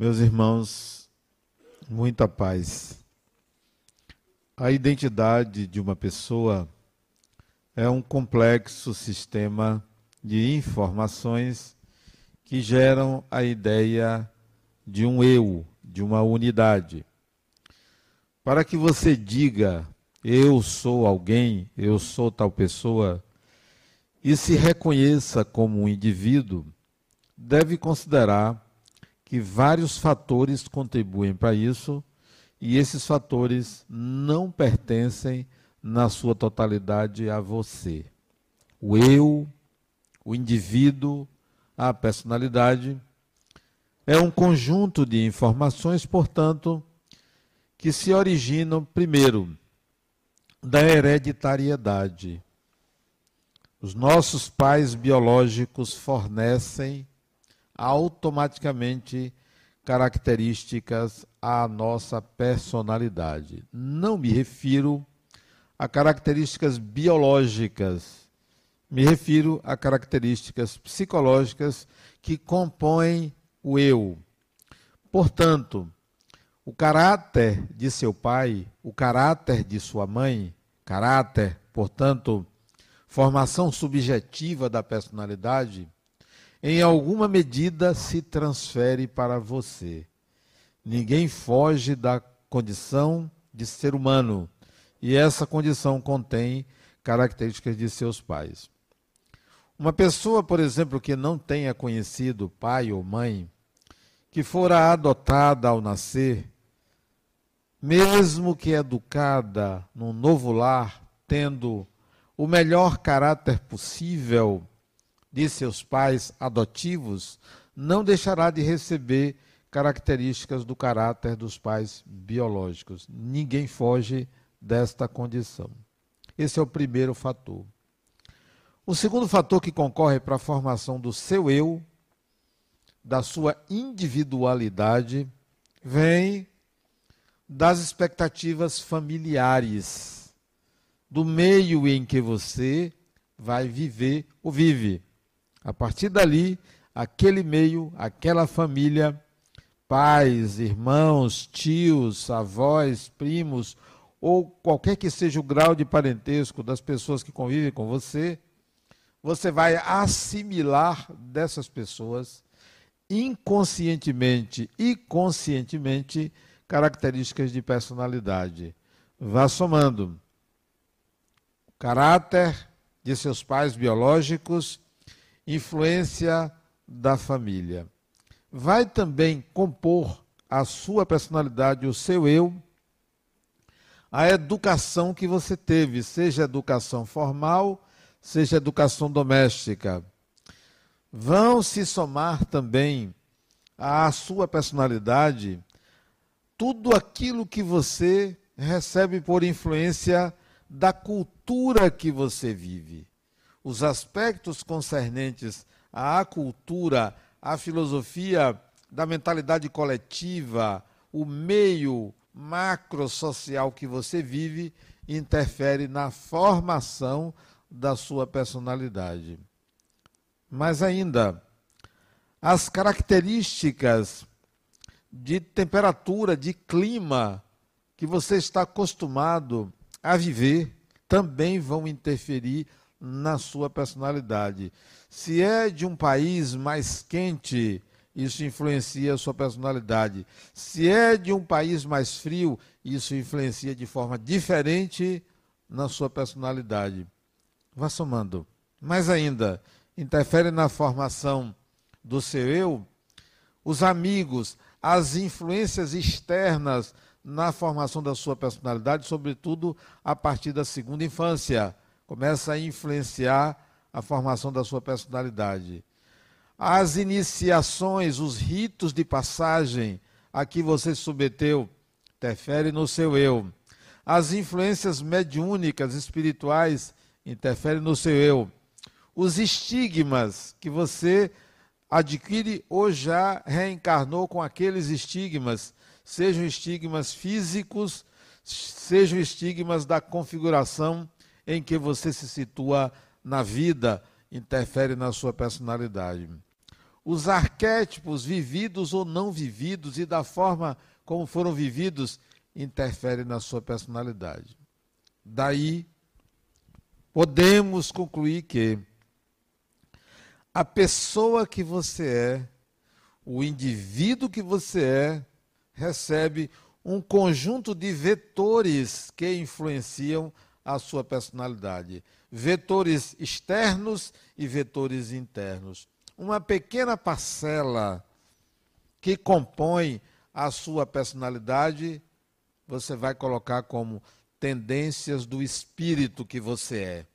Meus irmãos, muita paz. A identidade de uma pessoa é um complexo sistema de informações que geram a ideia de um eu, de uma unidade. Para que você diga eu sou alguém, eu sou tal pessoa, e se reconheça como um indivíduo, deve considerar que vários fatores contribuem para isso e esses fatores não pertencem na sua totalidade a você. O eu, o indivíduo, a personalidade é um conjunto de informações, portanto, que se originam primeiro da hereditariedade. Os nossos pais biológicos fornecem automaticamente características à nossa personalidade. Não me refiro a características biológicas, me refiro a características psicológicas que compõem o eu. Portanto, o caráter de seu pai, o caráter de sua mãe, caráter, portanto, formação subjetiva da personalidade, em alguma medida se transfere para você. Ninguém foge da condição de ser humano e essa condição contém características de seus pais. Uma pessoa, por exemplo, que não tenha conhecido pai ou mãe, que fora adotada ao nascer, mesmo que educada num novo lar, tendo o melhor caráter possível, de seus pais adotivos, não deixará de receber características do caráter dos pais biológicos. Ninguém foge desta condição. Esse é o primeiro fator. O segundo fator que concorre para a formação do seu eu, da sua individualidade, vem das expectativas familiares, do meio em que você vai viver ou vive. A partir dali, aquele meio, aquela família, pais, irmãos, tios, avós, primos, ou qualquer que seja o grau de parentesco das pessoas que convivem com você, você vai assimilar dessas pessoas inconscientemente e conscientemente características de personalidade. Vá somando. Caráter de seus pais biológicos influência da família. Vai também compor a sua personalidade, o seu eu, a educação que você teve, seja educação formal, seja educação doméstica. Vão se somar também à sua personalidade tudo aquilo que você recebe por influência da cultura que você vive os aspectos concernentes à cultura, à filosofia da mentalidade coletiva, o meio macro-social que você vive, interfere na formação da sua personalidade. Mas ainda, as características de temperatura, de clima que você está acostumado a viver também vão interferir na sua personalidade. Se é de um país mais quente, isso influencia a sua personalidade. Se é de um país mais frio, isso influencia de forma diferente na sua personalidade. Vá somando. Mais ainda, interfere na formação do seu eu, os amigos, as influências externas na formação da sua personalidade, sobretudo a partir da segunda infância começa a influenciar a formação da sua personalidade. As iniciações, os ritos de passagem a que você se submeteu, interfere no seu eu. As influências mediúnicas, espirituais, interferem no seu eu. Os estigmas que você adquire ou já reencarnou com aqueles estigmas, sejam estigmas físicos, sejam estigmas da configuração em que você se situa na vida interfere na sua personalidade. os arquétipos vividos ou não vividos e da forma como foram vividos interferem na sua personalidade. Daí, podemos concluir que a pessoa que você é, o indivíduo que você é, recebe um conjunto de vetores que influenciam a sua personalidade. Vetores externos e vetores internos. Uma pequena parcela que compõe a sua personalidade, você vai colocar como tendências do espírito que você é.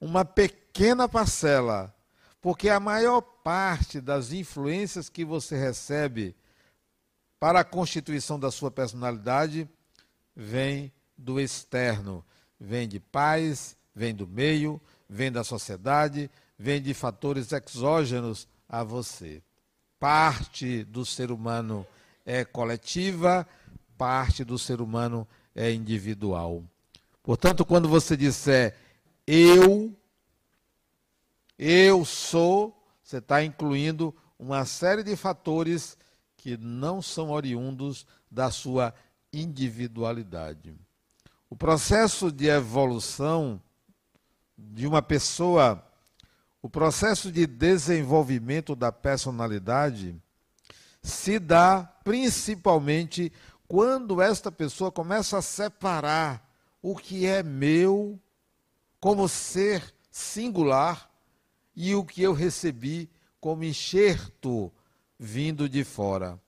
Uma pequena parcela, porque a maior parte das influências que você recebe para a constituição da sua personalidade vem do externo, vem de pais, vem do meio, vem da sociedade, vem de fatores exógenos a você. Parte do ser humano é coletiva, parte do ser humano é individual. Portanto, quando você disser eu, eu sou, você está incluindo uma série de fatores que não são oriundos da sua individualidade. O processo de evolução de uma pessoa, o processo de desenvolvimento da personalidade se dá principalmente quando esta pessoa começa a separar o que é meu como ser singular e o que eu recebi como enxerto vindo de fora.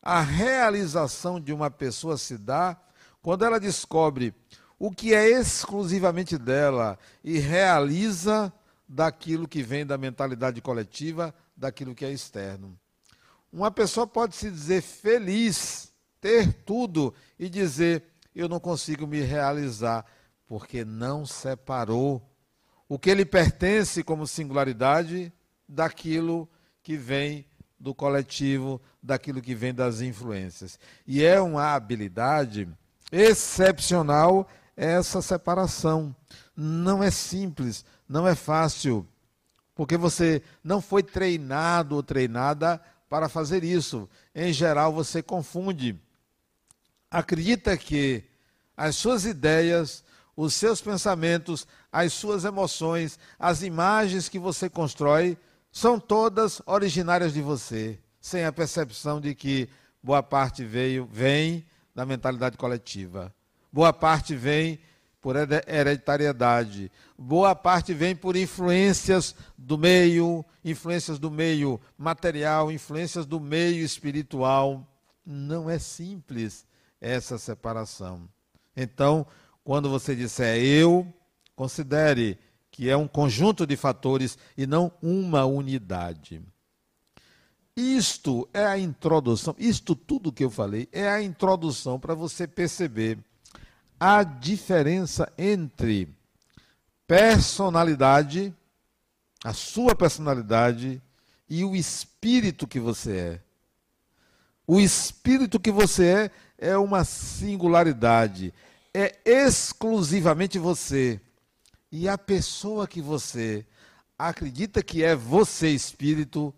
A realização de uma pessoa se dá quando ela descobre o que é exclusivamente dela e realiza daquilo que vem da mentalidade coletiva, daquilo que é externo. Uma pessoa pode se dizer feliz, ter tudo e dizer: eu não consigo me realizar, porque não separou o que lhe pertence como singularidade daquilo que vem do coletivo, daquilo que vem das influências. E é uma habilidade excepcional essa separação. Não é simples, não é fácil, porque você não foi treinado ou treinada para fazer isso. Em geral, você confunde. Acredita que as suas ideias, os seus pensamentos, as suas emoções, as imagens que você constrói são todas originárias de você, sem a percepção de que boa parte veio, vem da mentalidade coletiva. Boa parte vem por hereditariedade. Boa parte vem por influências do meio, influências do meio material, influências do meio espiritual. Não é simples essa separação. Então, quando você disser eu, considere que é um conjunto de fatores e não uma unidade. Isto é a introdução, isto tudo que eu falei é a introdução para você perceber a diferença entre personalidade, a sua personalidade e o espírito que você é. O espírito que você é é uma singularidade, é exclusivamente você. E a pessoa que você acredita que é você espírito,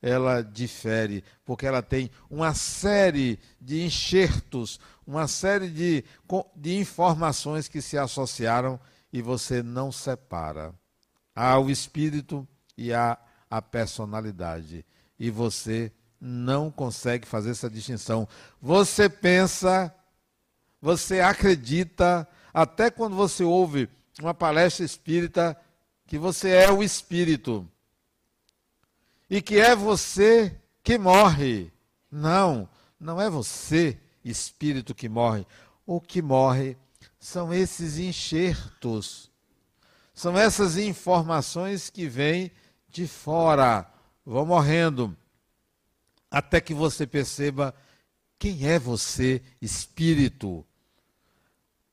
ela difere, porque ela tem uma série de enxertos, uma série de, de informações que se associaram e você não separa. Há o espírito e há a personalidade. E você não consegue fazer essa distinção. Você pensa, você acredita, até quando você ouve uma palestra espírita que você é o espírito e que é você que morre. Não, não é você espírito que morre. O que morre são esses enxertos, são essas informações que vêm de fora, vão morrendo, até que você perceba quem é você, espírito.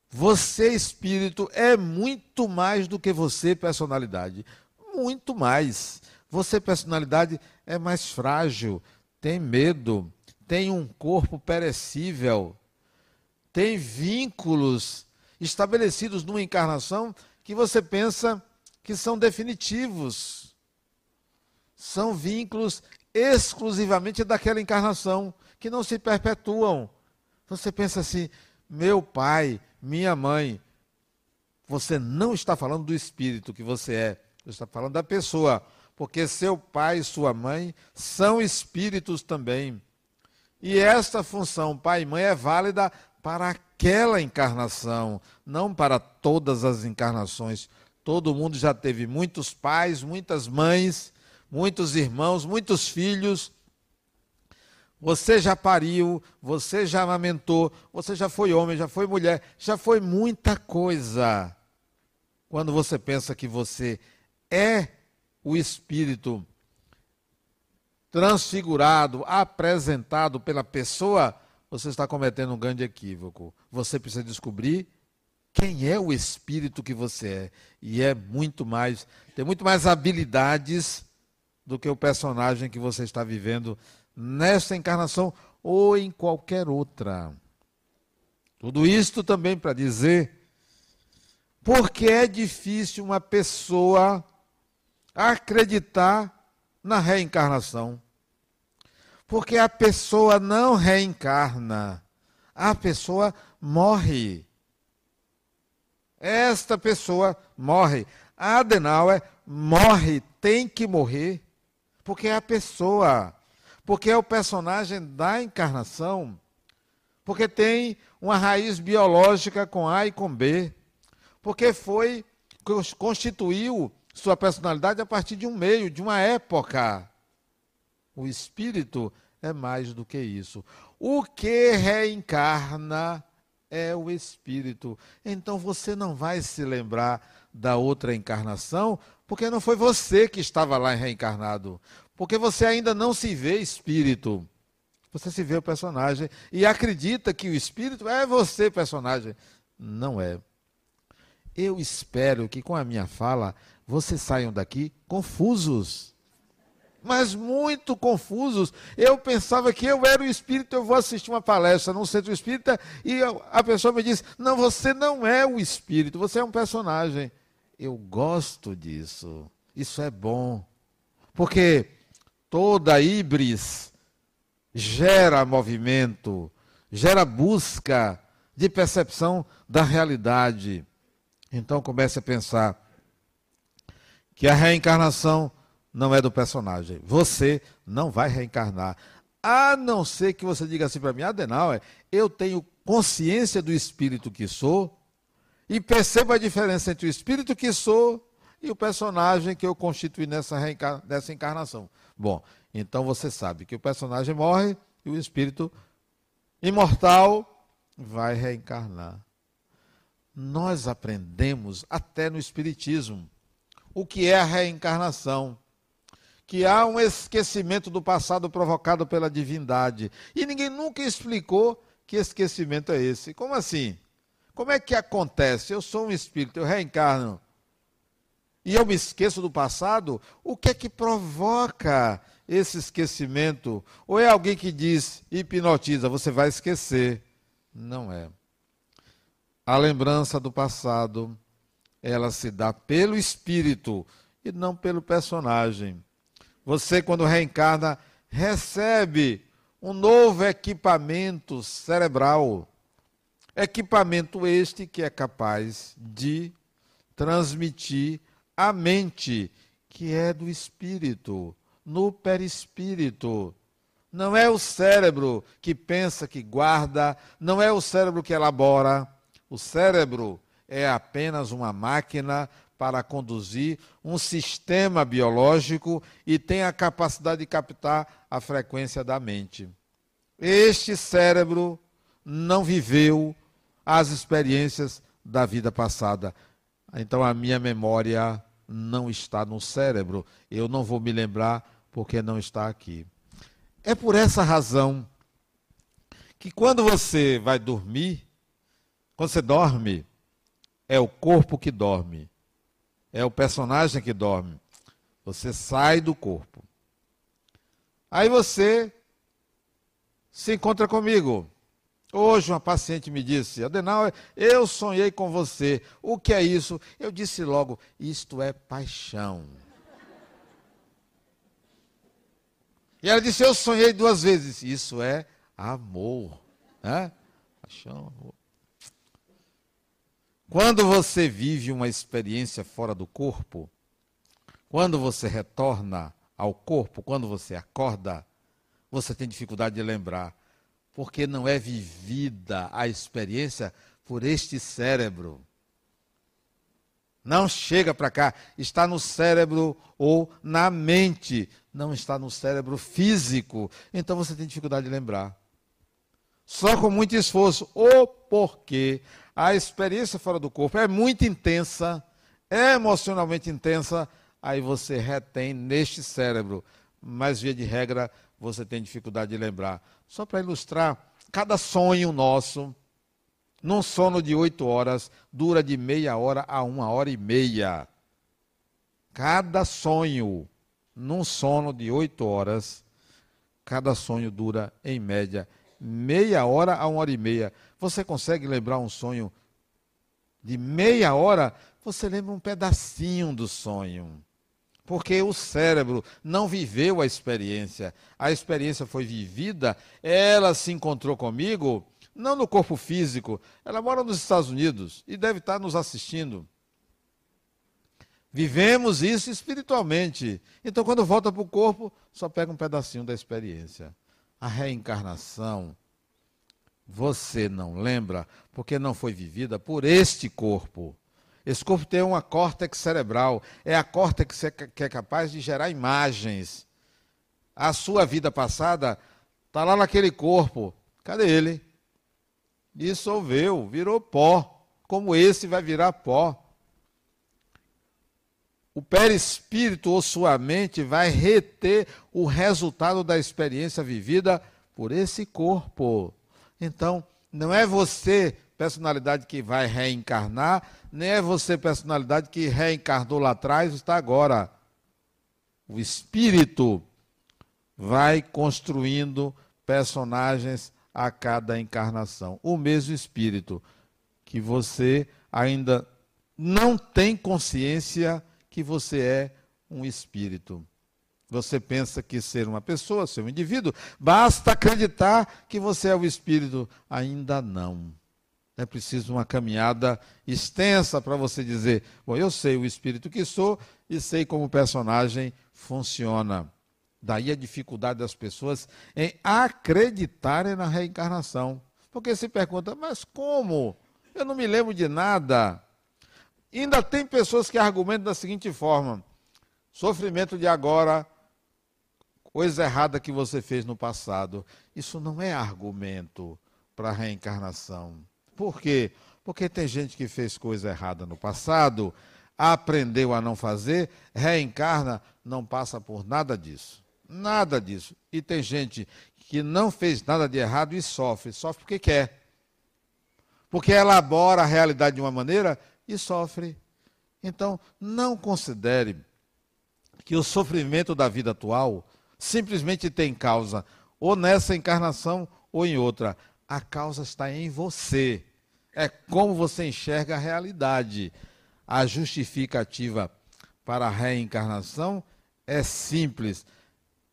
Você, espírito, é muito mais do que você, personalidade. Muito mais. Você, personalidade, é mais frágil, tem medo, tem um corpo perecível, tem vínculos estabelecidos numa encarnação que você pensa que são definitivos. são vínculos exclusivamente daquela encarnação, que não se perpetuam. Você pensa assim: meu pai, minha mãe. Você não está falando do espírito que você é, você está falando da pessoa, porque seu pai e sua mãe são espíritos também. E esta função, pai e mãe, é válida para aquela encarnação, não para todas as encarnações. Todo mundo já teve muitos pais, muitas mães, muitos irmãos, muitos filhos. Você já pariu, você já amamentou, você já foi homem, já foi mulher, já foi muita coisa. Quando você pensa que você é o Espírito transfigurado, apresentado pela pessoa, você está cometendo um grande equívoco. Você precisa descobrir quem é o espírito que você é. E é muito mais, tem muito mais habilidades do que o personagem que você está vivendo nesta encarnação ou em qualquer outra. Tudo isto também para dizer porque é difícil uma pessoa acreditar na reencarnação. Porque a pessoa não reencarna, a pessoa morre. Esta pessoa morre. A Adenauer morre, tem que morrer, porque é a pessoa, porque é o personagem da encarnação, porque tem uma raiz biológica com A e com B, porque foi, constituiu sua personalidade a partir de um meio, de uma época. O espírito é mais do que isso. O que reencarna é o espírito. Então você não vai se lembrar da outra encarnação, porque não foi você que estava lá reencarnado. Porque você ainda não se vê espírito. Você se vê o personagem e acredita que o espírito é você, personagem. Não é. Eu espero que com a minha fala vocês saiam daqui confusos. Mas muito confusos. Eu pensava que eu era o espírito, eu vou assistir uma palestra no centro espírita e a pessoa me diz: Não, você não é o espírito, você é um personagem. Eu gosto disso. Isso é bom. Porque toda híbris gera movimento, gera busca de percepção da realidade. Então comece a pensar que a reencarnação não é do personagem. Você não vai reencarnar. A não ser que você diga assim para mim, Adenauer, eu tenho consciência do espírito que sou e percebo a diferença entre o espírito que sou e o personagem que eu constituí nessa, nessa encarnação. Bom, então você sabe que o personagem morre e o espírito imortal vai reencarnar. Nós aprendemos até no Espiritismo o que é a reencarnação. Que há um esquecimento do passado provocado pela divindade. E ninguém nunca explicou que esquecimento é esse. Como assim? Como é que acontece? Eu sou um espírito, eu reencarno. E eu me esqueço do passado? O que é que provoca esse esquecimento? Ou é alguém que diz, hipnotiza, você vai esquecer? Não é. A lembrança do passado ela se dá pelo espírito e não pelo personagem. Você, quando reencarna, recebe um novo equipamento cerebral. Equipamento este que é capaz de transmitir a mente, que é do espírito, no perispírito. Não é o cérebro que pensa, que guarda, não é o cérebro que elabora. O cérebro é apenas uma máquina para conduzir um sistema biológico e tem a capacidade de captar a frequência da mente. Este cérebro não viveu as experiências da vida passada. Então a minha memória não está no cérebro. Eu não vou me lembrar porque não está aqui. É por essa razão que quando você vai dormir, quando você dorme, é o corpo que dorme. É o personagem que dorme. Você sai do corpo. Aí você se encontra comigo. Hoje uma paciente me disse, Adenauer, eu sonhei com você. O que é isso? Eu disse logo, isto é paixão. E ela disse: Eu sonhei duas vezes. Isso é amor. Né? Paixão, amor. Quando você vive uma experiência fora do corpo, quando você retorna ao corpo, quando você acorda, você tem dificuldade de lembrar, porque não é vivida a experiência por este cérebro. Não chega para cá, está no cérebro ou na mente, não está no cérebro físico. Então você tem dificuldade de lembrar. Só com muito esforço, ou porque a experiência fora do corpo é muito intensa, é emocionalmente intensa, aí você retém neste cérebro. Mas, via de regra, você tem dificuldade de lembrar. Só para ilustrar, cada sonho nosso num sono de oito horas, dura de meia hora a uma hora e meia. Cada sonho, num sono de oito horas, cada sonho dura, em média, meia hora a uma hora e meia. Você consegue lembrar um sonho de meia hora? Você lembra um pedacinho do sonho. Porque o cérebro não viveu a experiência. A experiência foi vivida, ela se encontrou comigo não no corpo físico. Ela mora nos Estados Unidos e deve estar nos assistindo. Vivemos isso espiritualmente. Então, quando volta para o corpo, só pega um pedacinho da experiência. A reencarnação, você não lembra porque não foi vivida por este corpo. Esse corpo tem uma córtex cerebral. É a córtex que é capaz de gerar imagens. A sua vida passada está lá naquele corpo. Cadê ele? dissolveu, virou pó, como esse vai virar pó. O perispírito ou sua mente vai reter o resultado da experiência vivida por esse corpo. Então, não é você, personalidade que vai reencarnar, nem é você, personalidade que reencarnou lá atrás, está agora. O espírito vai construindo personagens a cada encarnação. O mesmo espírito que você ainda não tem consciência que você é um espírito. Você pensa que ser uma pessoa, ser um indivíduo, basta acreditar que você é o espírito. Ainda não. É preciso uma caminhada extensa para você dizer: Bom, eu sei o espírito que sou e sei como o personagem funciona. Daí a dificuldade das pessoas em acreditarem na reencarnação. Porque se pergunta, mas como? Eu não me lembro de nada. Ainda tem pessoas que argumentam da seguinte forma: sofrimento de agora, coisa errada que você fez no passado. Isso não é argumento para a reencarnação. Por quê? Porque tem gente que fez coisa errada no passado, aprendeu a não fazer, reencarna, não passa por nada disso. Nada disso. E tem gente que não fez nada de errado e sofre. Sofre porque quer. Porque elabora a realidade de uma maneira e sofre. Então, não considere que o sofrimento da vida atual simplesmente tem causa ou nessa encarnação ou em outra. A causa está em você. É como você enxerga a realidade. A justificativa para a reencarnação é simples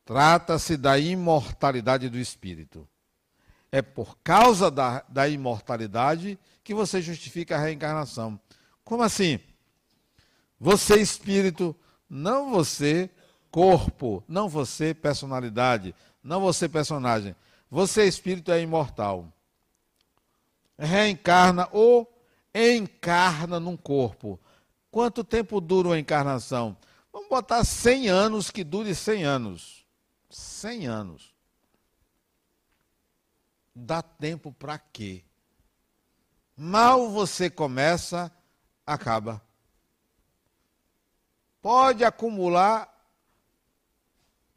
Trata-se da imortalidade do espírito. É por causa da, da imortalidade que você justifica a reencarnação. Como assim? Você, espírito, não você, corpo, não você, personalidade, não você, personagem. Você, espírito, é imortal. Reencarna ou encarna num corpo. Quanto tempo dura uma encarnação? Vamos botar 100 anos que dure 100 anos. 100 anos. Dá tempo para quê? Mal você começa, acaba. Pode acumular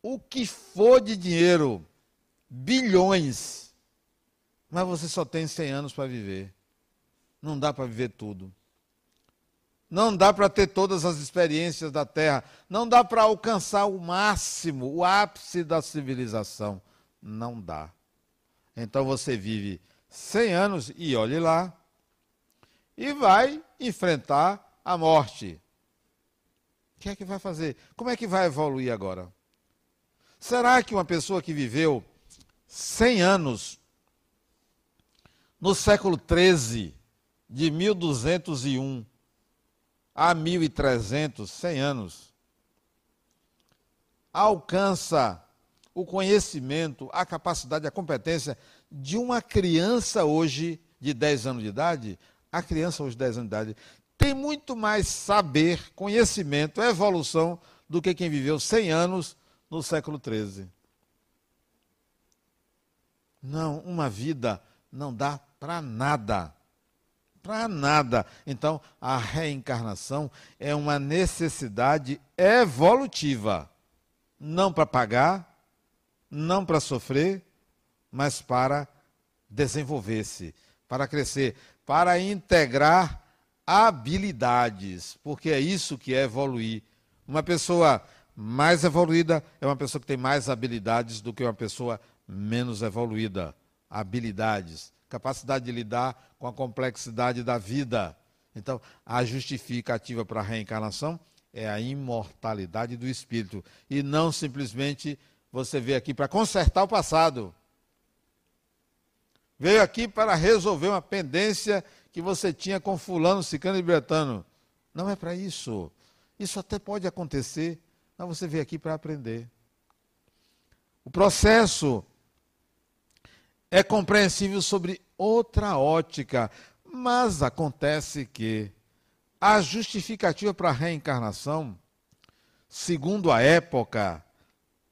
o que for de dinheiro, bilhões, mas você só tem 100 anos para viver. Não dá para viver tudo. Não dá para ter todas as experiências da Terra. Não dá para alcançar o máximo, o ápice da civilização. Não dá. Então você vive 100 anos e olhe lá. E vai enfrentar a morte. O que é que vai fazer? Como é que vai evoluir agora? Será que uma pessoa que viveu 100 anos no século 13, de 1201 a 1300, 100 anos, alcança o conhecimento, a capacidade, a competência de uma criança hoje de 10 anos de idade, a criança de 10 anos de idade tem muito mais saber, conhecimento, evolução do que quem viveu 100 anos no século 13. Não, uma vida não dá para nada. Para nada. Então, a reencarnação é uma necessidade evolutiva. Não para pagar, não para sofrer, mas para desenvolver-se, para crescer, para integrar habilidades, porque é isso que é evoluir. Uma pessoa mais evoluída é uma pessoa que tem mais habilidades do que uma pessoa menos evoluída. Habilidades, capacidade de lidar com a complexidade da vida. Então, a justificativa para a reencarnação é a imortalidade do espírito e não simplesmente você veio aqui para consertar o passado. Veio aqui para resolver uma pendência que você tinha com fulano, cicano e bretano. Não é para isso. Isso até pode acontecer, mas você veio aqui para aprender. O processo é compreensível sobre outra ótica, mas acontece que a justificativa para a reencarnação, segundo a época,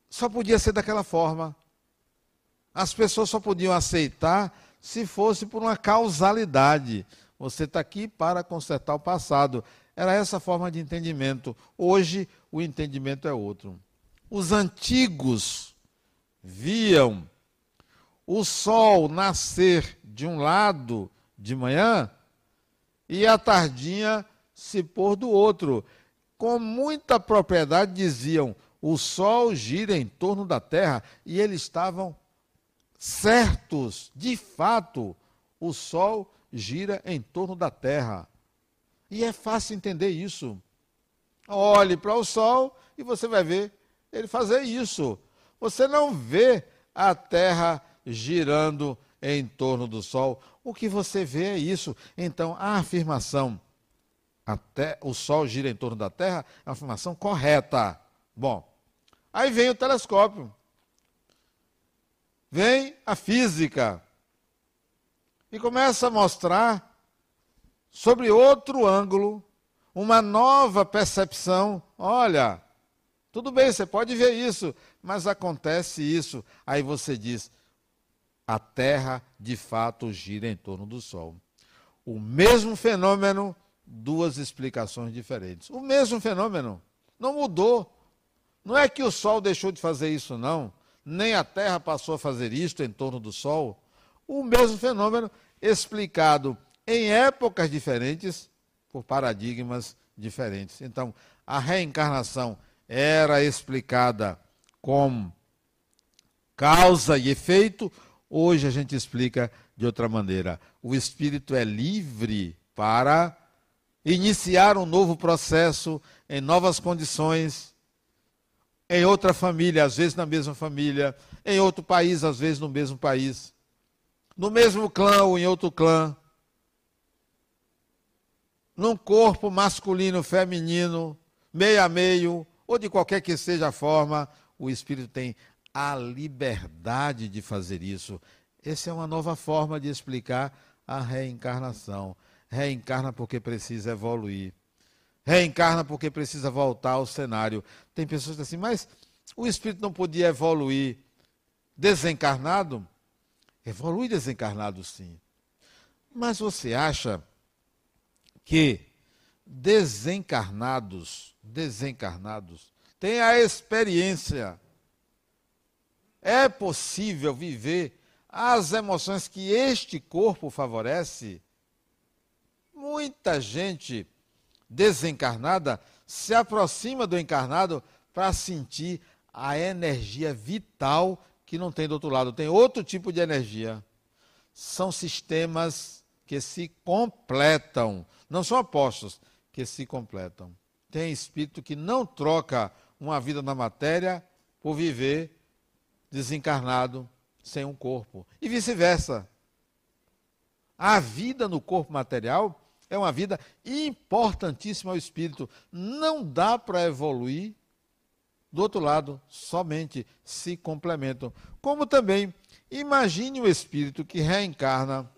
só podia ser daquela forma. As pessoas só podiam aceitar se fosse por uma causalidade. Você está aqui para consertar o passado. Era essa forma de entendimento. Hoje, o entendimento é outro. Os antigos viam o sol nascer de um lado de manhã e a tardinha se pôr do outro. Com muita propriedade diziam: o sol gira em torno da terra, e eles estavam certos, de fato, o sol gira em torno da terra. E é fácil entender isso. Olhe para o sol e você vai ver ele fazer isso. Você não vê a terra girando em torno do sol. O que você vê é isso. Então, a afirmação até o sol gira em torno da terra é uma afirmação correta. Bom, Aí vem o telescópio. Vem a física. E começa a mostrar, sobre outro ângulo, uma nova percepção. Olha, tudo bem, você pode ver isso, mas acontece isso. Aí você diz: a Terra de fato gira em torno do Sol. O mesmo fenômeno, duas explicações diferentes. O mesmo fenômeno, não mudou. Não é que o Sol deixou de fazer isso, não. Nem a Terra passou a fazer isto em torno do Sol. O mesmo fenômeno explicado em épocas diferentes por paradigmas diferentes. Então, a reencarnação era explicada como causa e efeito, hoje a gente explica de outra maneira. O espírito é livre para iniciar um novo processo em novas condições em outra família, às vezes na mesma família, em outro país, às vezes no mesmo país, no mesmo clã ou em outro clã, num corpo masculino, feminino, meio a meio, ou de qualquer que seja a forma, o espírito tem a liberdade de fazer isso. Essa é uma nova forma de explicar a reencarnação. Reencarna porque precisa evoluir reencarna porque precisa voltar ao cenário. Tem pessoas que dizem assim, mas o espírito não podia evoluir desencarnado? Evolui desencarnado, sim. Mas você acha que desencarnados, desencarnados, têm a experiência, é possível viver as emoções que este corpo favorece? Muita gente desencarnada se aproxima do encarnado para sentir a energia vital que não tem do outro lado, tem outro tipo de energia. São sistemas que se completam, não são apostos, que se completam. Tem espírito que não troca uma vida na matéria por viver desencarnado sem um corpo. E vice-versa. A vida no corpo material é uma vida importantíssima ao espírito. Não dá para evoluir do outro lado, somente se complementam. Como também, imagine o espírito que reencarna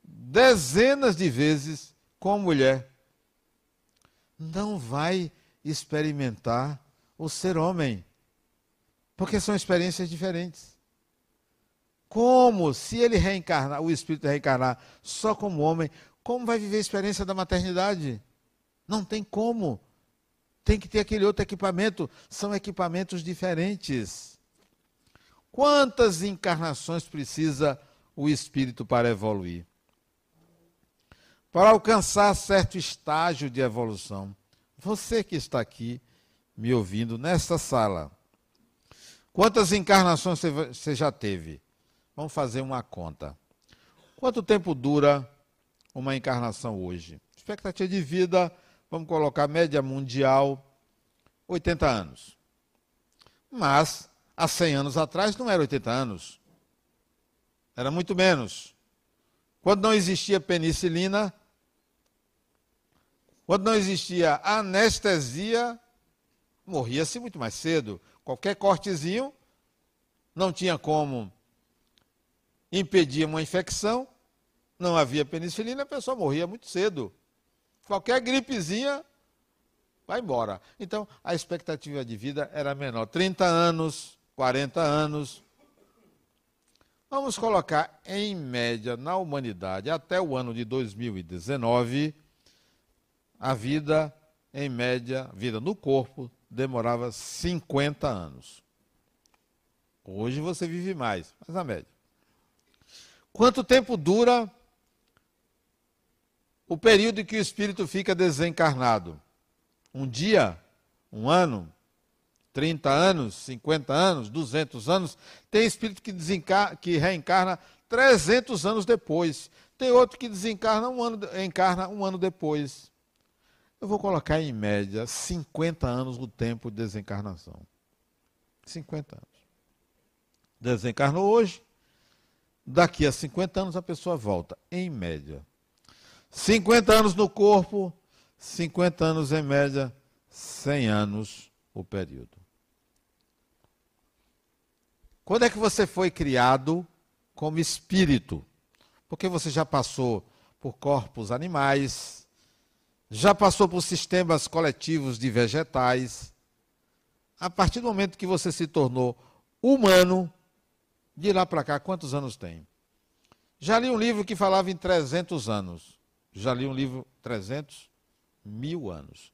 dezenas de vezes com mulher. Não vai experimentar o ser homem, porque são experiências diferentes. Como se ele reencarnar, o espírito reencarnar só como homem, como vai viver a experiência da maternidade? Não tem como. Tem que ter aquele outro equipamento. São equipamentos diferentes. Quantas encarnações precisa o espírito para evoluir? Para alcançar certo estágio de evolução. Você que está aqui me ouvindo nesta sala, quantas encarnações você já teve? Vamos fazer uma conta. Quanto tempo dura uma encarnação hoje? Expectativa de vida vamos colocar média mundial, 80 anos. Mas, há 100 anos atrás, não era 80 anos. Era muito menos. Quando não existia penicilina, quando não existia anestesia, morria-se muito mais cedo. Qualquer cortezinho, não tinha como impedir uma infecção, não havia penicilina, a pessoa morria muito cedo. Qualquer gripezinha vai embora. Então, a expectativa de vida era menor. 30 anos, 40 anos. Vamos colocar em média na humanidade, até o ano de 2019, a vida, em média, vida no corpo, demorava 50 anos. Hoje você vive mais, mas a média. Quanto tempo dura o período em que o espírito fica desencarnado? Um dia? Um ano? 30 anos? 50 anos? 200 anos? Tem espírito que, que reencarna 300 anos depois. Tem outro que desencarna um ano, encarna um ano depois. Eu vou colocar em média 50 anos o tempo de desencarnação. 50 anos. Desencarnou hoje. Daqui a 50 anos a pessoa volta, em média. 50 anos no corpo, 50 anos em média, 100 anos o período. Quando é que você foi criado como espírito? Porque você já passou por corpos animais, já passou por sistemas coletivos de vegetais. A partir do momento que você se tornou humano, de lá para cá, quantos anos tem? Já li um livro que falava em 300 anos. Já li um livro 300 mil anos.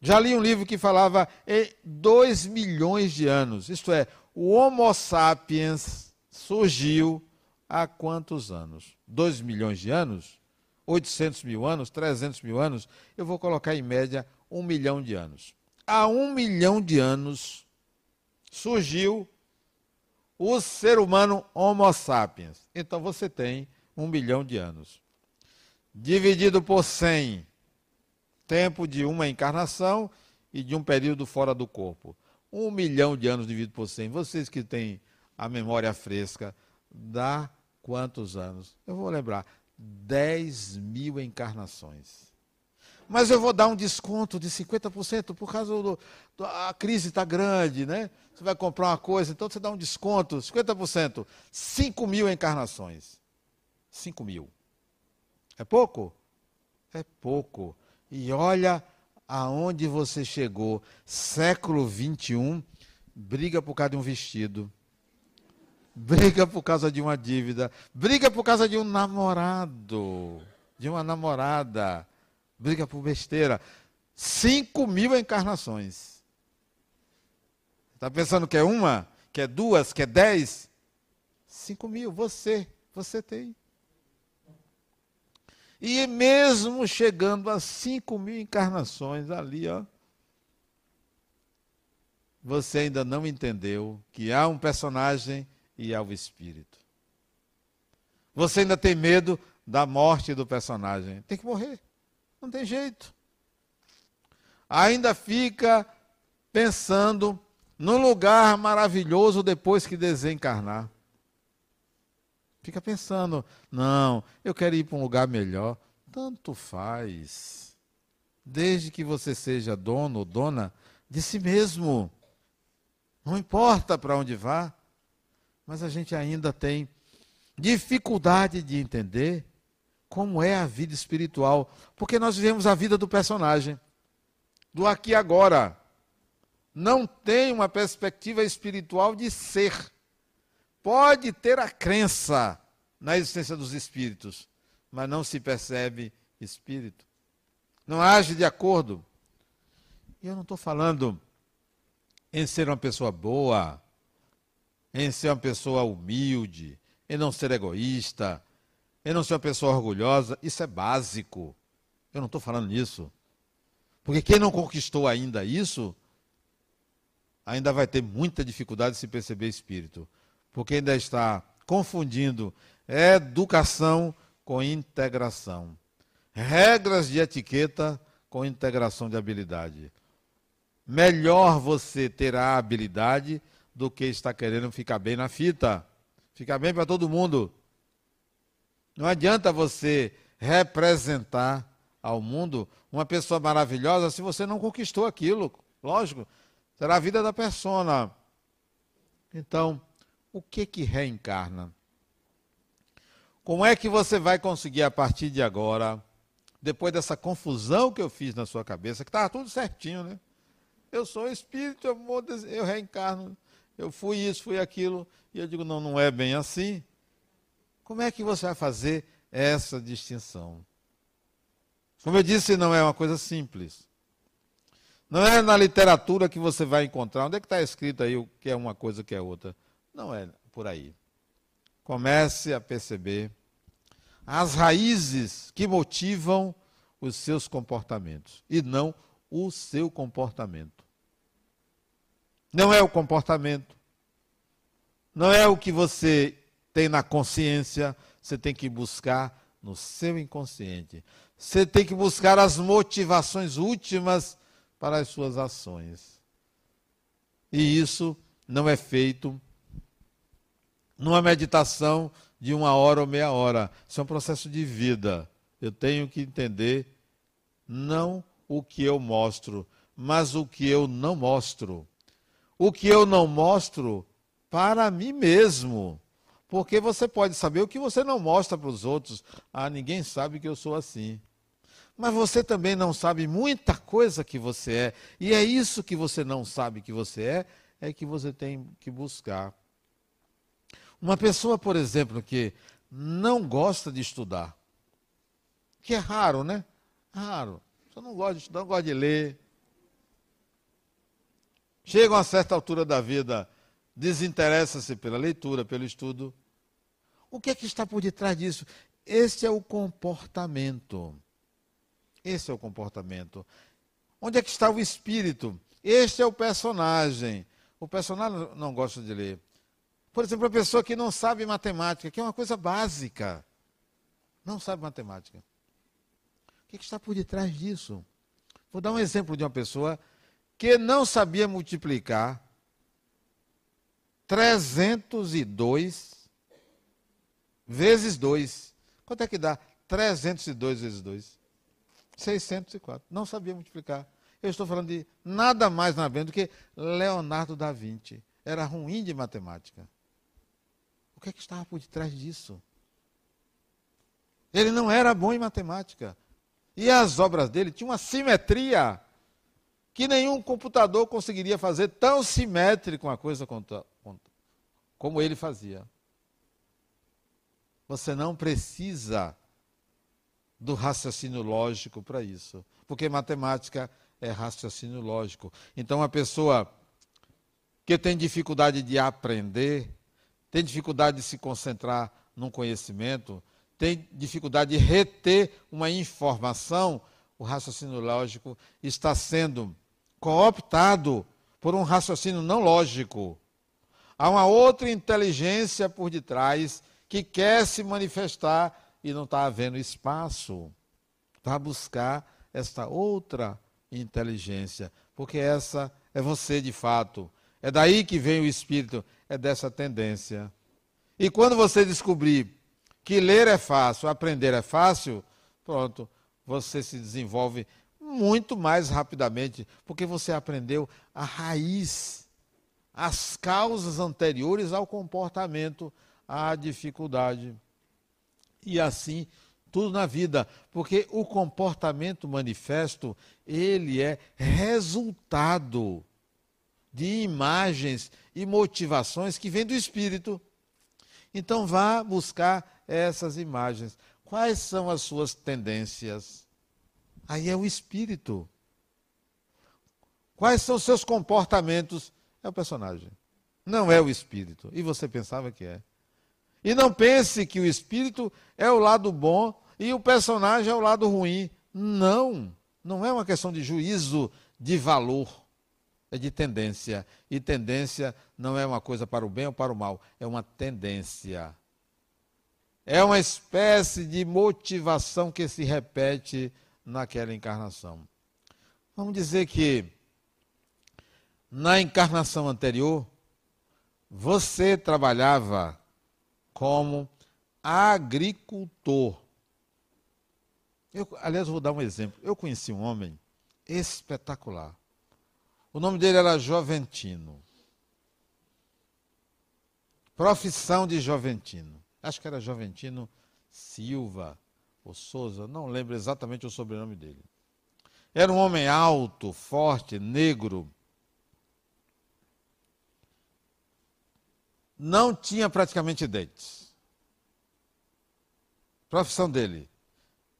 Já li um livro que falava em 2 milhões de anos. Isto é, o Homo sapiens surgiu há quantos anos? 2 milhões de anos? 800 mil anos? 300 mil anos? Eu vou colocar em média um milhão de anos. Há um milhão de anos surgiu o ser humano Homo sapiens. Então você tem um milhão de anos. Dividido por 100, tempo de uma encarnação e de um período fora do corpo. Um milhão de anos dividido por 100. Vocês que têm a memória fresca, dá quantos anos? Eu vou lembrar. 10 mil encarnações. Mas eu vou dar um desconto de 50% por causa do. do a crise está grande, né? Você vai comprar uma coisa, então você dá um desconto, 50%. 5 mil encarnações. 5 mil. É pouco? É pouco. E olha aonde você chegou. Século 21, briga por causa de um vestido briga por causa de uma dívida, briga por causa de um namorado, de uma namorada, briga por besteira. Cinco mil encarnações. Está pensando que é uma, que é duas, que é dez? Cinco mil, você, você tem. E mesmo chegando a cinco mil encarnações ali, ó, você ainda não entendeu que há um personagem e ao espírito. Você ainda tem medo da morte do personagem. Tem que morrer. Não tem jeito. Ainda fica pensando num lugar maravilhoso depois que desencarnar. Fica pensando, não, eu quero ir para um lugar melhor. Tanto faz. Desde que você seja dono ou dona de si mesmo. Não importa para onde vá. Mas a gente ainda tem dificuldade de entender como é a vida espiritual. Porque nós vivemos a vida do personagem, do aqui e agora. Não tem uma perspectiva espiritual de ser. Pode ter a crença na existência dos espíritos, mas não se percebe espírito. Não age de acordo. E eu não estou falando em ser uma pessoa boa, em ser uma pessoa humilde, em não ser egoísta, em não ser uma pessoa orgulhosa. Isso é básico. Eu não estou falando nisso. Porque quem não conquistou ainda isso, ainda vai ter muita dificuldade de se perceber espírito. Porque ainda está confundindo educação com integração. Regras de etiqueta com integração de habilidade. Melhor você ter a habilidade do que estar querendo ficar bem na fita. Ficar bem para todo mundo. Não adianta você representar ao mundo uma pessoa maravilhosa se você não conquistou aquilo. Lógico, será a vida da persona. Então, o que que reencarna? Como é que você vai conseguir a partir de agora, depois dessa confusão que eu fiz na sua cabeça, que estava tudo certinho, né? Eu sou espírito, eu, vou, eu reencarno, eu fui isso, fui aquilo, e eu digo, não, não é bem assim. Como é que você vai fazer essa distinção? Como eu disse, não é uma coisa simples. Não é na literatura que você vai encontrar. Onde é que está escrito aí o que é uma coisa que é outra? Não é por aí. Comece a perceber as raízes que motivam os seus comportamentos e não o seu comportamento. Não é o comportamento, não é o que você tem na consciência, você tem que buscar no seu inconsciente. Você tem que buscar as motivações últimas para as suas ações. E isso não é feito numa meditação de uma hora ou meia hora. Isso é um processo de vida. Eu tenho que entender não o que eu mostro, mas o que eu não mostro. O que eu não mostro para mim mesmo. Porque você pode saber o que você não mostra para os outros. Ah, ninguém sabe que eu sou assim. Mas você também não sabe muita coisa que você é. E é isso que você não sabe que você é, é que você tem que buscar. Uma pessoa, por exemplo, que não gosta de estudar, que é raro, né? Raro. Só não gosta de estudar, não gosta de ler. Chega a uma certa altura da vida, desinteressa-se pela leitura, pelo estudo. O que é que está por detrás disso? Esse é o comportamento. Esse é o comportamento. Onde é que está o espírito? Este é o personagem. O personagem não gosta de ler. Por exemplo, a pessoa que não sabe matemática, que é uma coisa básica, não sabe matemática. O que está por detrás disso? Vou dar um exemplo de uma pessoa que não sabia multiplicar 302 vezes 2. Quanto é que dá? 302 vezes 2. 604. Não sabia multiplicar. Eu estou falando de nada mais nada menos do que Leonardo da Vinci. Era ruim de matemática. O que, é que estava por detrás disso? Ele não era bom em matemática. E as obras dele tinham uma simetria que nenhum computador conseguiria fazer tão simétrico uma coisa como ele fazia. Você não precisa do raciocínio lógico para isso, porque matemática é raciocínio lógico. Então, a pessoa que tem dificuldade de aprender, tem dificuldade de se concentrar num conhecimento, tem dificuldade de reter uma informação, o raciocínio lógico está sendo cooptado por um raciocínio não lógico. Há uma outra inteligência por detrás que quer se manifestar e não está havendo espaço para buscar esta outra inteligência, porque essa é você de fato, É daí que vem o espírito, é dessa tendência. E quando você descobrir que ler é fácil, aprender é fácil, pronto, você se desenvolve muito mais rapidamente, porque você aprendeu a raiz, as causas anteriores ao comportamento, à dificuldade. E assim tudo na vida, porque o comportamento manifesto, ele é resultado de imagens e motivações que vêm do espírito. Então vá buscar essas imagens. Quais são as suas tendências? Aí é o espírito. Quais são os seus comportamentos? É o personagem. Não é o espírito. E você pensava que é. E não pense que o espírito é o lado bom e o personagem é o lado ruim. Não. Não é uma questão de juízo de valor. É de tendência. E tendência não é uma coisa para o bem ou para o mal. É uma tendência. É uma espécie de motivação que se repete naquela encarnação. Vamos dizer que na encarnação anterior, você trabalhava como agricultor. Eu, aliás, vou dar um exemplo. Eu conheci um homem espetacular. O nome dele era Joventino. Profissão de Joventino. Acho que era Joventino Silva ou Souza, não lembro exatamente o sobrenome dele. Era um homem alto, forte, negro. Não tinha praticamente dentes. Profissão dele.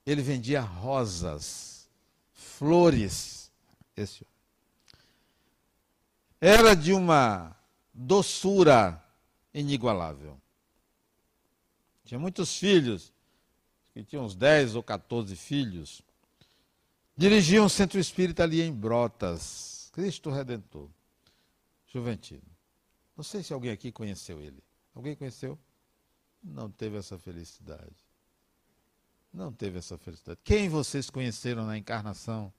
Ele vendia rosas, flores. Esse era de uma doçura inigualável. Tinha muitos filhos que tinha uns 10 ou 14 filhos, dirigia um centro espírita ali em Brotas, Cristo Redentor, Juventino. Não sei se alguém aqui conheceu ele. Alguém conheceu? Não teve essa felicidade. Não teve essa felicidade. Quem vocês conheceram na encarnação?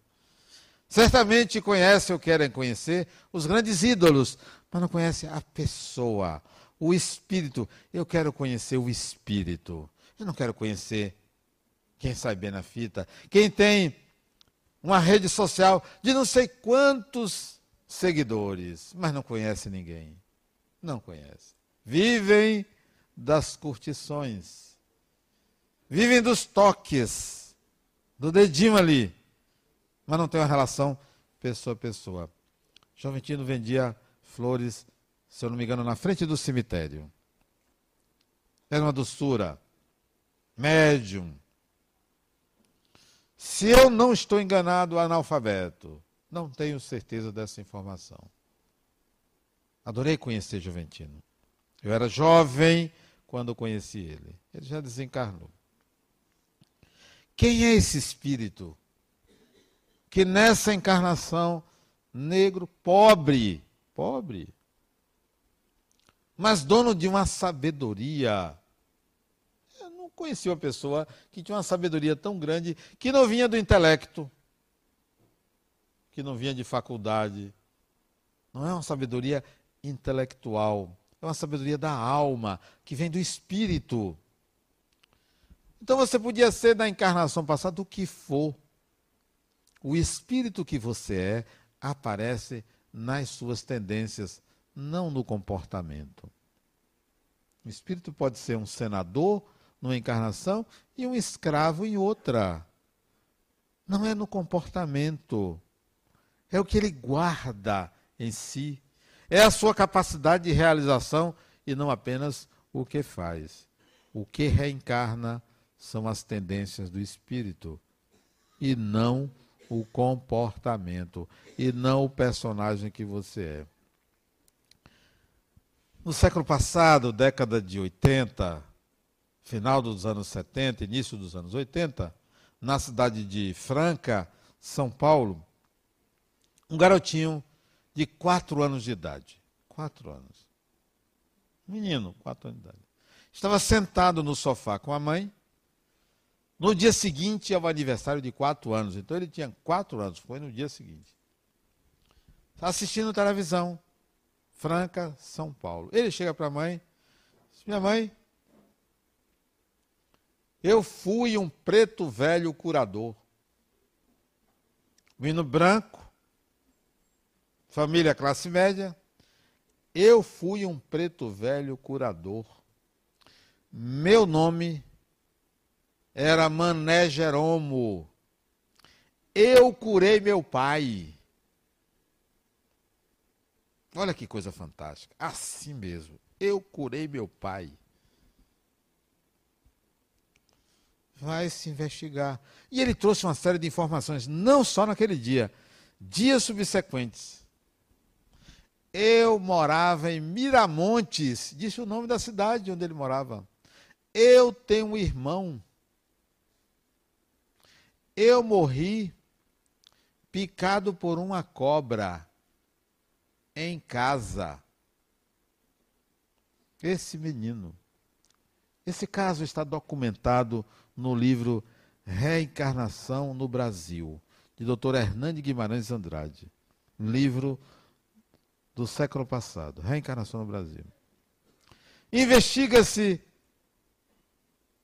Certamente conhecem ou querem conhecer os grandes ídolos, mas não conhecem a pessoa, o espírito. Eu quero conhecer o espírito. Eu não quero conhecer quem sai bem na fita, quem tem uma rede social de não sei quantos seguidores, mas não conhece ninguém. Não conhece. Vivem das curtições. Vivem dos toques, do dedinho ali, mas não tem uma relação pessoa a pessoa. Joventino vendia flores, se eu não me engano, na frente do cemitério. Era uma doçura. Médium. Se eu não estou enganado, analfabeto, não tenho certeza dessa informação. Adorei conhecer Juventino. Eu era jovem quando conheci ele. Ele já desencarnou. Quem é esse espírito que nessa encarnação negro, pobre, pobre, mas dono de uma sabedoria conheci uma pessoa que tinha uma sabedoria tão grande que não vinha do intelecto, que não vinha de faculdade. Não é uma sabedoria intelectual, é uma sabedoria da alma, que vem do espírito. Então você podia ser na encarnação passada o que for. O espírito que você é aparece nas suas tendências, não no comportamento. O espírito pode ser um senador numa encarnação e um escravo em outra. Não é no comportamento, é o que ele guarda em si, é a sua capacidade de realização e não apenas o que faz. O que reencarna são as tendências do espírito e não o comportamento e não o personagem que você é. No século passado, década de 80, final dos anos 70, início dos anos 80, na cidade de Franca, São Paulo, um garotinho de quatro anos de idade. Quatro anos. Menino, quatro anos de idade. Estava sentado no sofá com a mãe. No dia seguinte ao aniversário de quatro anos. Então ele tinha quatro anos, foi no dia seguinte. Está assistindo televisão, Franca, São Paulo. Ele chega para a mãe, diz, minha mãe, eu fui um preto velho curador. Menino branco, família classe média, eu fui um preto velho curador. Meu nome era Mané Jeromo. Eu curei meu pai. Olha que coisa fantástica. Assim mesmo. Eu curei meu pai. Vai se investigar. E ele trouxe uma série de informações, não só naquele dia, dias subsequentes. Eu morava em Miramontes, disse o nome da cidade onde ele morava. Eu tenho um irmão. Eu morri picado por uma cobra em casa. Esse menino. Esse caso está documentado no livro Reencarnação no Brasil, de Dr. Hernande Guimarães Andrade. Livro do século passado, Reencarnação no Brasil. Investiga-se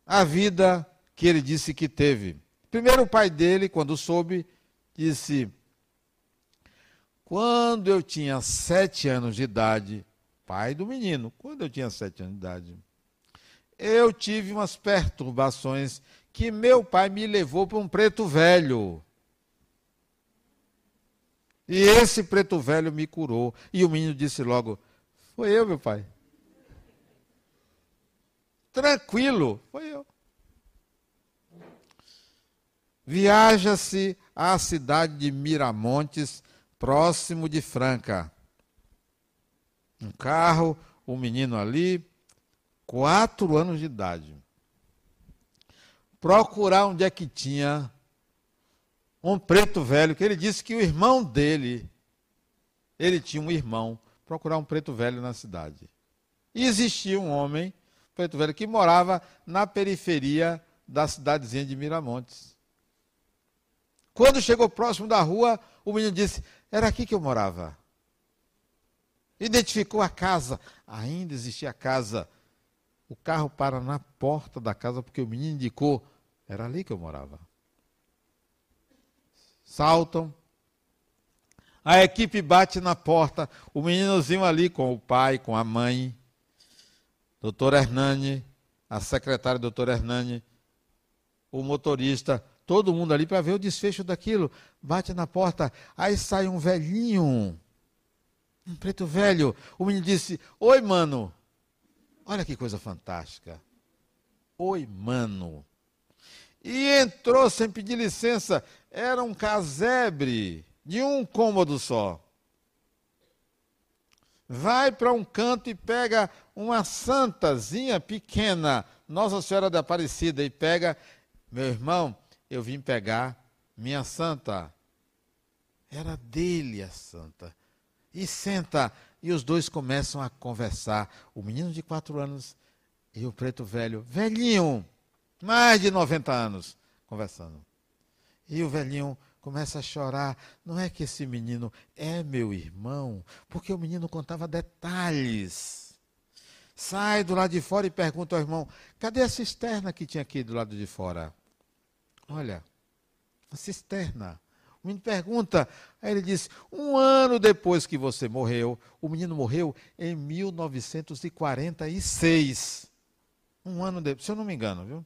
a vida que ele disse que teve. Primeiro, o pai dele, quando soube, disse: Quando eu tinha sete anos de idade, pai do menino, quando eu tinha sete anos de idade, eu tive umas perturbações que meu pai me levou para um preto velho. E esse preto velho me curou. E o menino disse logo: Foi eu, meu pai. Tranquilo, foi eu. Viaja-se à cidade de Miramontes, próximo de Franca. Um carro, um menino ali, quatro anos de idade. Procurar onde é que tinha um preto velho, que ele disse que o irmão dele, ele tinha um irmão, procurar um preto velho na cidade. E existia um homem, preto velho, que morava na periferia da cidadezinha de Miramontes. Quando chegou próximo da rua, o menino disse: Era aqui que eu morava. Identificou a casa. Ainda existia a casa. O carro para na porta da casa porque o menino indicou: Era ali que eu morava saltam. A equipe bate na porta, o meninozinho ali com o pai, com a mãe, doutor Hernani, a secretária doutor Hernani, o motorista, todo mundo ali para ver o desfecho daquilo. Bate na porta, aí sai um velhinho, um preto velho. O menino disse: Oi, mano. Olha que coisa fantástica. Oi, mano. E entrou sem pedir licença era um casebre de um cômodo só. Vai para um canto e pega uma santazinha pequena, Nossa Senhora da Aparecida, e pega, meu irmão, eu vim pegar minha santa. Era dele a santa. E senta, e os dois começam a conversar. O menino de quatro anos e o preto velho, velhinho, mais de 90 anos, conversando. E o velhinho começa a chorar. Não é que esse menino é meu irmão, porque o menino contava detalhes. Sai do lado de fora e pergunta ao irmão: cadê a cisterna que tinha aqui do lado de fora? Olha, a cisterna. O menino pergunta, aí ele diz: um ano depois que você morreu, o menino morreu em 1946. Um ano depois, se eu não me engano, viu?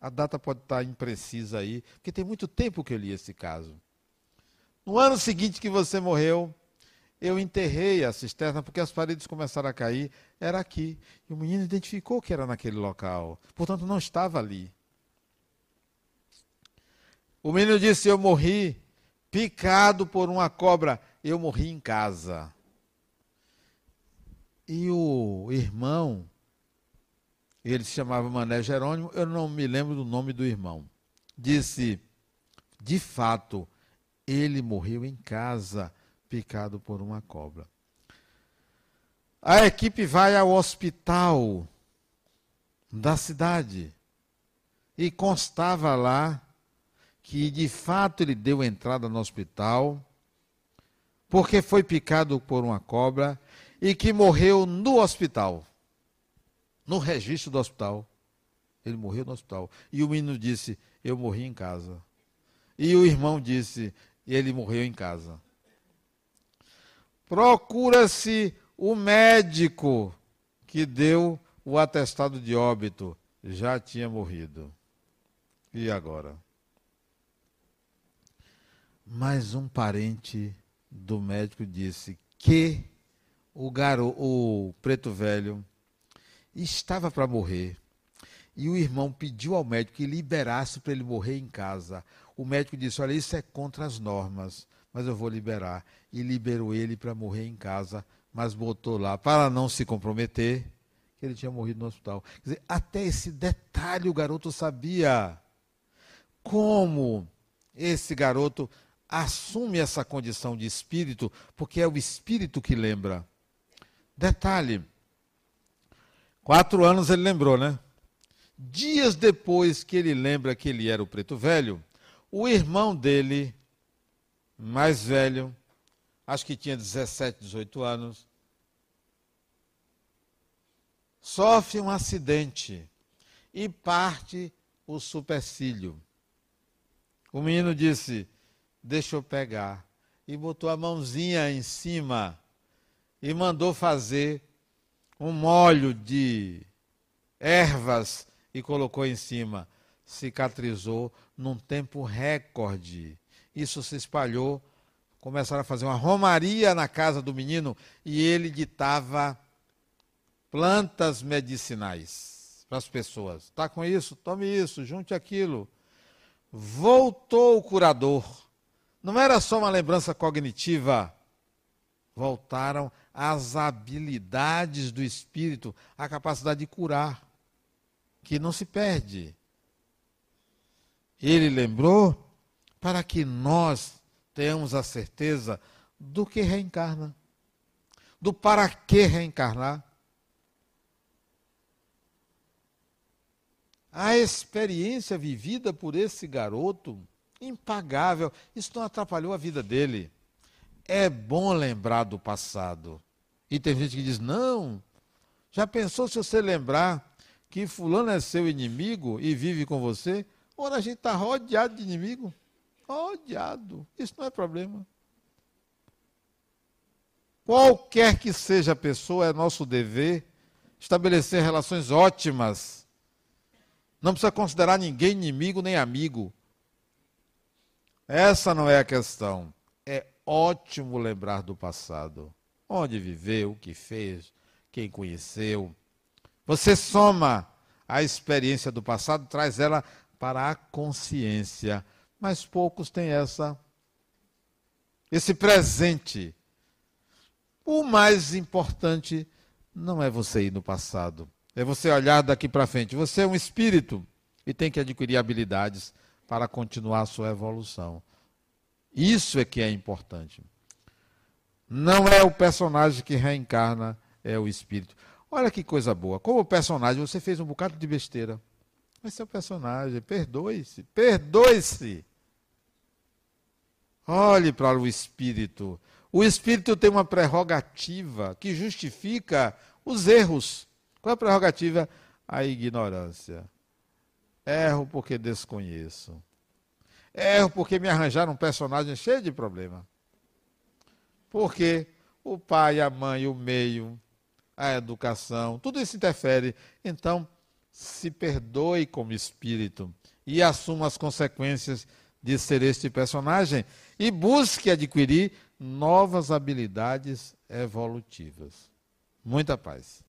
A data pode estar imprecisa aí, porque tem muito tempo que eu li esse caso. No ano seguinte que você morreu, eu enterrei a cisterna porque as paredes começaram a cair. Era aqui. E o menino identificou que era naquele local. Portanto, não estava ali. O menino disse: Eu morri picado por uma cobra. Eu morri em casa. E o irmão ele se chamava Mané Jerônimo, eu não me lembro do nome do irmão. Disse: de fato, ele morreu em casa, picado por uma cobra. A equipe vai ao hospital da cidade e constava lá que de fato ele deu entrada no hospital porque foi picado por uma cobra e que morreu no hospital, no registro do hospital. Ele morreu no hospital. E o menino disse: Eu morri em casa. E o irmão disse: Ele morreu em casa. Procura-se o médico que deu o atestado de óbito. Já tinha morrido. E agora? Mas um parente do médico disse que o garoto, o preto velho, estava para morrer. E o irmão pediu ao médico que liberasse para ele morrer em casa. O médico disse: Olha, isso é contra as normas, mas eu vou liberar. E liberou ele para morrer em casa, mas botou lá, para não se comprometer, que ele tinha morrido no hospital. Quer dizer, até esse detalhe o garoto sabia. Como esse garoto assume essa condição de espírito, porque é o espírito que lembra. Detalhe: quatro anos ele lembrou, né? Dias depois que ele lembra que ele era o preto velho, o irmão dele, mais velho, acho que tinha 17, 18 anos, sofre um acidente e parte o supercílio. O menino disse: Deixa eu pegar. E botou a mãozinha em cima e mandou fazer um molho de ervas e colocou em cima. Cicatrizou num tempo recorde. Isso se espalhou. Começaram a fazer uma romaria na casa do menino e ele ditava plantas medicinais para as pessoas. Está com isso? Tome isso, junte aquilo. Voltou o curador. Não era só uma lembrança cognitiva. Voltaram as habilidades do espírito, a capacidade de curar que não se perde. Ele lembrou para que nós tenhamos a certeza do que reencarna, do para que reencarnar. A experiência vivida por esse garoto, impagável, isso não atrapalhou a vida dele. É bom lembrar do passado. E tem gente que diz: não, já pensou se você lembrar que fulano é seu inimigo e vive com você, ora a gente está rodeado de inimigo. Rodeado. Isso não é problema. Qualquer que seja a pessoa, é nosso dever estabelecer relações ótimas. Não precisa considerar ninguém inimigo nem amigo. Essa não é a questão. É ótimo lembrar do passado. Onde viveu, o que fez, quem conheceu você soma a experiência do passado, traz ela para a consciência. Mas poucos têm essa esse presente. O mais importante não é você ir no passado, é você olhar daqui para frente. Você é um espírito e tem que adquirir habilidades para continuar a sua evolução. Isso é que é importante. Não é o personagem que reencarna, é o espírito. Olha que coisa boa. Como personagem, você fez um bocado de besteira. Mas seu personagem, perdoe-se, perdoe-se. Olhe para o espírito. O espírito tem uma prerrogativa que justifica os erros. Qual é a prerrogativa? A ignorância. Erro porque desconheço. Erro porque me arranjaram um personagem cheio de problema. Porque o pai, a mãe, o meio, a educação, tudo isso interfere. Então, se perdoe como espírito e assuma as consequências de ser este personagem e busque adquirir novas habilidades evolutivas. Muita paz.